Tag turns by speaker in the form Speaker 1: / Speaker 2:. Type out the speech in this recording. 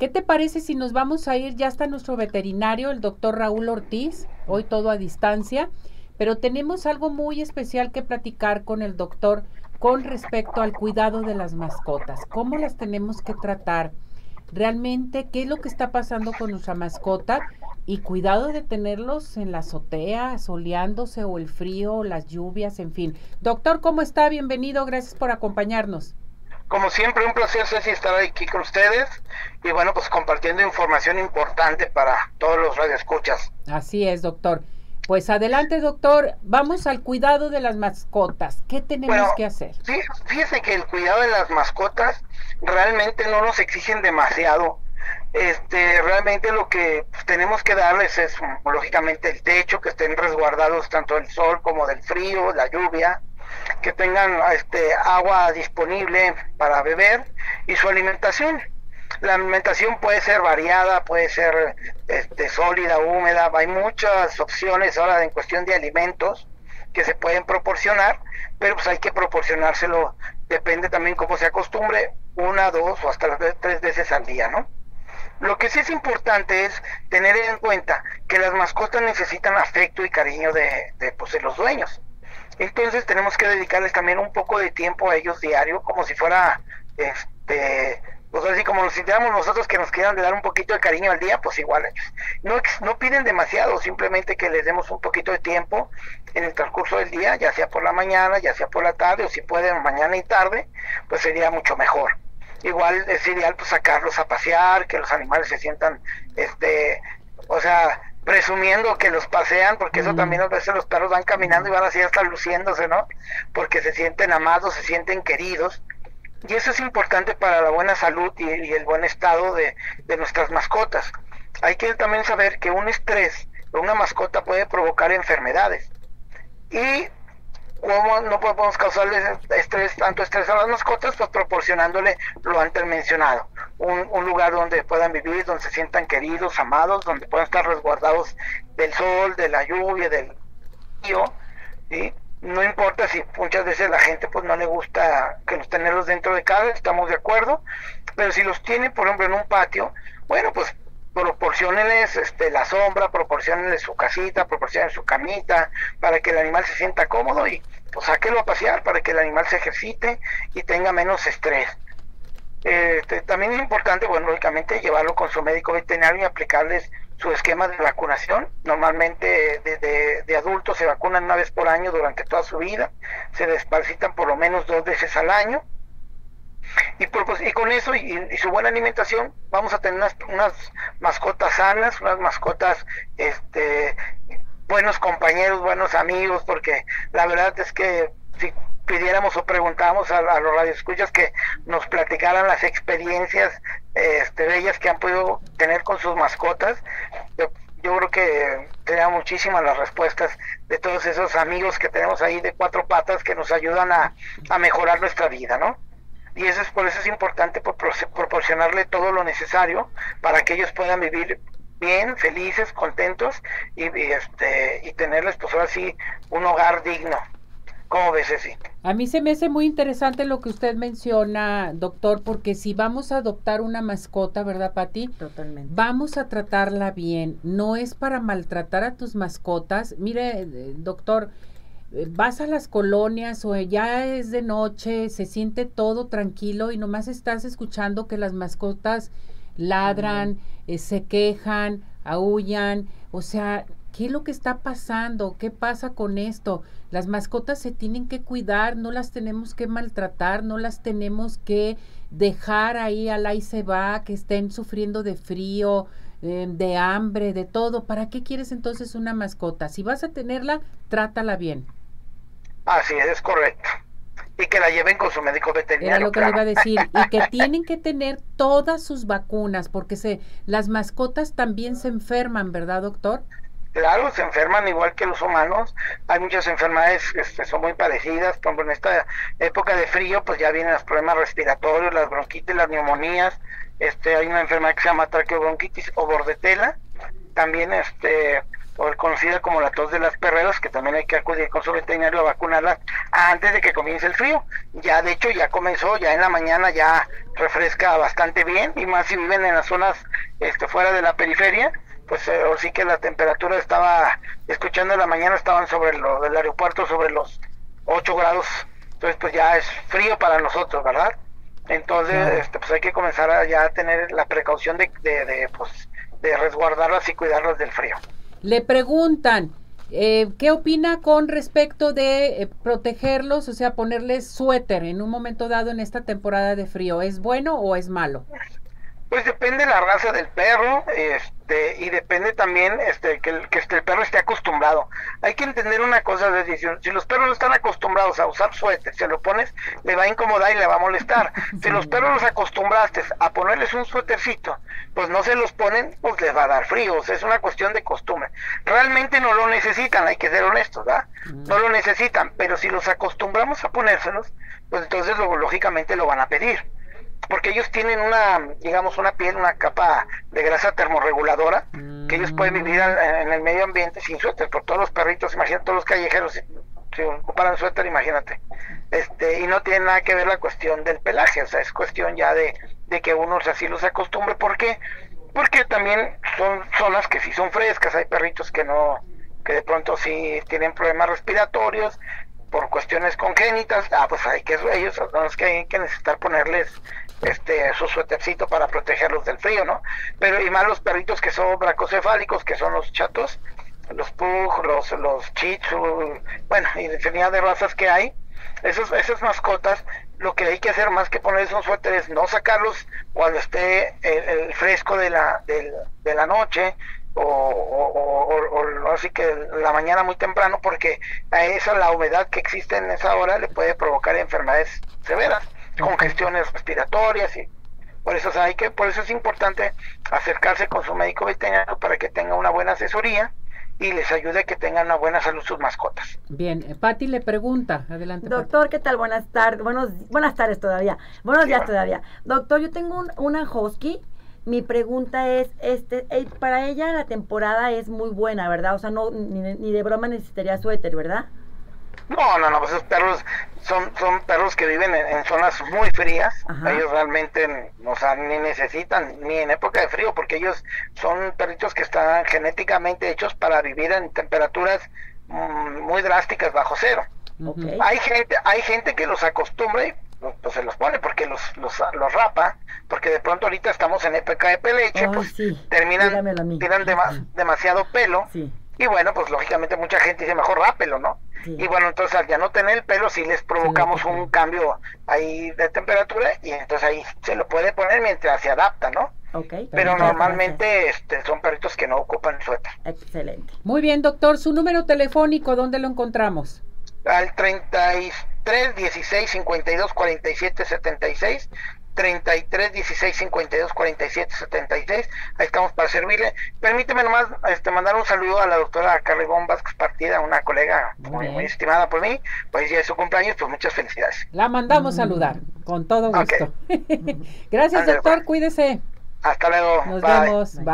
Speaker 1: ¿Qué te parece si nos vamos a ir? Ya está nuestro veterinario, el doctor Raúl Ortiz, hoy todo a distancia, pero tenemos algo muy especial que platicar con el doctor con respecto al cuidado de las mascotas. ¿Cómo las tenemos que tratar? Realmente, ¿qué es lo que está pasando con nuestra mascota? Y cuidado de tenerlos en la azotea, soleándose o el frío, las lluvias, en fin. Doctor, ¿cómo está? Bienvenido, gracias por acompañarnos.
Speaker 2: Como siempre, un placer, Ceci, estar aquí con ustedes y bueno, pues compartiendo información importante para todos los radioescuchas.
Speaker 1: Así es, doctor. Pues adelante, doctor. Vamos al cuidado de las mascotas. ¿Qué tenemos que hacer?
Speaker 2: Sí, fíjese que el cuidado de las mascotas realmente no nos exigen demasiado. Este, realmente lo que tenemos que darles es, lógicamente, el techo, que estén resguardados tanto del sol como del frío, la lluvia, que tengan este, agua disponible para beber y su alimentación. La alimentación puede ser variada, puede ser este, sólida, húmeda, hay muchas opciones ahora en cuestión de alimentos que se pueden proporcionar, pero pues hay que proporcionárselo, depende también cómo se acostumbre, una, dos o hasta tres veces al día, ¿no? Lo que sí es importante es tener en cuenta que las mascotas necesitan afecto y cariño de, de, pues, de los dueños. Entonces tenemos que dedicarles también un poco de tiempo a ellos diario, como si fuera, este, pues así como nos sintiéramos nosotros que nos quieran de dar un poquito de cariño al día, pues igual ellos. No, no piden demasiado, simplemente que les demos un poquito de tiempo en el transcurso del día, ya sea por la mañana, ya sea por la tarde, o si pueden mañana y tarde, pues sería mucho mejor. Igual es ideal pues sacarlos a pasear, que los animales se sientan, este, o sea, presumiendo que los pasean, porque eso también a veces los perros van caminando y van así hasta luciéndose, ¿no? Porque se sienten amados, se sienten queridos. Y eso es importante para la buena salud y, el buen estado de, de, nuestras mascotas. Hay que también saber que un estrés de una mascota puede provocar enfermedades. Y cómo no podemos causarles estrés, tanto estrés a las mascotas, pues proporcionándole lo antes mencionado, un, un, lugar donde puedan vivir, donde se sientan queridos, amados, donde puedan estar resguardados del sol, de la lluvia, del frío, ¿sí? No importa si muchas veces la gente pues no le gusta que los tenerlos dentro de casa, estamos de acuerdo, pero si los tiene, por ejemplo, en un patio, bueno, pues proporcionenles este, la sombra, proporcionenles su casita, proporcionen su camita, para que el animal se sienta cómodo y pues sáquelo a pasear para que el animal se ejercite y tenga menos estrés. Este, también es importante, bueno, lógicamente llevarlo con su médico veterinario y aplicarles su esquema de vacunación. Normalmente de, de, adultos se vacunan una vez por año durante toda su vida, se desparcitan por lo menos dos veces al año y, por, pues, y con eso y, y, su buena alimentación vamos a tener unas, unas, mascotas sanas, unas mascotas, este, buenos compañeros, buenos amigos, porque la verdad es que si pidiéramos o preguntáramos a, a los radioescuchas que nos platicaran las experiencias este, bellas que han podido tener con sus mascotas, yo, yo creo que tenía muchísimas las respuestas de todos esos amigos que tenemos ahí de cuatro patas que nos ayudan a, a mejorar nuestra vida, ¿no? y eso es por eso es importante por proporcionarle todo lo necesario para que ellos puedan vivir bien, felices, contentos y, y este y tenerles pues ahora sí un hogar digno. ¿Cómo ves, así?
Speaker 1: A mí se me hace muy interesante lo que usted menciona, doctor, porque si vamos a adoptar una mascota, ¿verdad, Pati?
Speaker 3: Totalmente.
Speaker 1: Vamos a tratarla bien. No es para maltratar a tus mascotas. Mire, eh, doctor, vas a las colonias o ya es de noche, se siente todo tranquilo y nomás estás escuchando que las mascotas ladran, eh, se quejan, aullan, o sea, ¿qué es lo que está pasando? ¿Qué pasa con esto? Las mascotas se tienen que cuidar, no las tenemos que maltratar, no las tenemos que dejar ahí al ahí se va, que estén sufriendo de frío, eh, de hambre, de todo. ¿Para qué quieres entonces una mascota? Si vas a tenerla, trátala bien.
Speaker 2: Así es, es correcto. Y que la lleven con su médico veterinario.
Speaker 1: Era lo que
Speaker 2: claro.
Speaker 1: le iba a decir. Y que tienen que tener todas sus vacunas, porque se, las mascotas también se enferman, ¿verdad, doctor?
Speaker 2: Claro, se enferman igual que los humanos. Hay muchas enfermedades que este, son muy parecidas. Por ejemplo, en esta época de frío, pues ya vienen los problemas respiratorios, las bronquitis, las neumonías. Este, hay una enfermedad que se llama traqueobronquitis o bordetela. También este, o conocida como la tos de las perreras, que también hay que acudir con su veterinario a vacunarlas antes de que comience el frío. Ya de hecho ya comenzó, ya en la mañana ya refresca bastante bien y más si viven en las zonas este, fuera de la periferia, pues eh, sí que la temperatura estaba, escuchando en la mañana estaban sobre lo del aeropuerto sobre los 8 grados, entonces pues ya es frío para nosotros, ¿verdad? Entonces, este, pues hay que comenzar a ya tener la precaución de, de, de, pues, de resguardarlas y cuidarlas del frío.
Speaker 1: Le preguntan, eh, ¿qué opina con respecto de eh, protegerlos, o sea, ponerles suéter en un momento dado en esta temporada de frío? ¿Es bueno o es malo?
Speaker 2: Pues depende la raza del perro, este, y depende también este, que, el, que este, el perro esté acostumbrado. Hay que entender una cosa, de si, si los perros no están acostumbrados a usar suéter, si lo pones, le va a incomodar y le va a molestar. Si los perros los acostumbraste a ponerles un suétercito, pues no se los ponen, pues les va a dar frío, o sea, es una cuestión de costumbre. Realmente no lo necesitan, hay que ser honestos, ¿verdad? No lo necesitan, pero si los acostumbramos a ponérselos, pues entonces lo, lógicamente lo van a pedir porque ellos tienen una, digamos, una piel, una capa de grasa termorreguladora, que ellos pueden vivir en el medio ambiente sin suéter, por todos los perritos, imagínate, todos los callejeros, si, ocuparan suéter, imagínate. Este, y no tiene nada que ver la cuestión del pelaje, o sea, es cuestión ya de, de que uno así los acostumbre, ¿por qué? Porque también son zonas que sí son frescas, hay perritos que no, que de pronto sí tienen problemas respiratorios, por cuestiones congénitas, ah, pues hay que ellos son los que hay que necesitar ponerles este su suétercito para protegerlos del frío, ¿no? Pero y más los perritos que son bracocefálicos, que son los chatos, los pug, los los chichu, bueno, infinidad de razas que hay. Esos, esas mascotas, lo que hay que hacer más que ponerles un suéter es no sacarlos cuando esté el, fresco de la, de, de la noche, o, o, así que la mañana muy temprano porque a esa la humedad que existe en esa hora le puede provocar enfermedades severas congestiones respiratorias y por eso o sea, hay que por eso es importante acercarse con su médico veterinario para que tenga una buena asesoría y les ayude a que tengan una buena salud sus mascotas.
Speaker 1: Bien, Patti le pregunta, adelante.
Speaker 3: Doctor. ¿qué tal? Buenas tardes, buenos, buenas tardes todavía, buenos sí, días bueno. todavía. Doctor, yo tengo un, una husky mi pregunta es, este, eh, para ella la temporada es muy buena, ¿verdad? O sea, no ni, ni de broma necesitaría suéter, ¿verdad?
Speaker 2: No, no, no, pues esos perros son, son perros que viven en, en zonas muy frías. Ajá. Ellos realmente, o sea, ni necesitan, ni en época de frío, porque ellos son perritos que están genéticamente hechos para vivir en temperaturas mmm, muy drásticas bajo cero. Okay. Hay gente, hay gente que los acostumbra y pues se los pone porque los, los, los rapa, porque de pronto ahorita estamos en época de peleche, oh, pues sí. terminan, tiran dema, demasiado pelo. Sí. Y bueno, pues lógicamente mucha gente dice mejor rápelo, ¿no? Sí. Y bueno, entonces al ya no tener el pelo, sí les provocamos sí, un cambio ahí de temperatura y entonces ahí se lo puede poner mientras se adapta, ¿no?
Speaker 3: Okay,
Speaker 2: pero normalmente este, son perritos que no ocupan suéter.
Speaker 3: Excelente.
Speaker 1: Muy bien, doctor. ¿Su número telefónico dónde lo encontramos?
Speaker 2: Al 33 16 52 47 76 33 16 52 47 76 ahí estamos para servirle. Permíteme nomás este mandar un saludo a la doctora Carregón Vázquez Partida una colega muy, muy, estimada por mí. Pues ya es su cumpleaños pues muchas felicidades.
Speaker 1: La mandamos mm. saludar con todo gusto. Okay. gracias doctor pues. cuídese.
Speaker 2: Hasta luego.
Speaker 1: Nos
Speaker 2: bye.
Speaker 1: vemos bye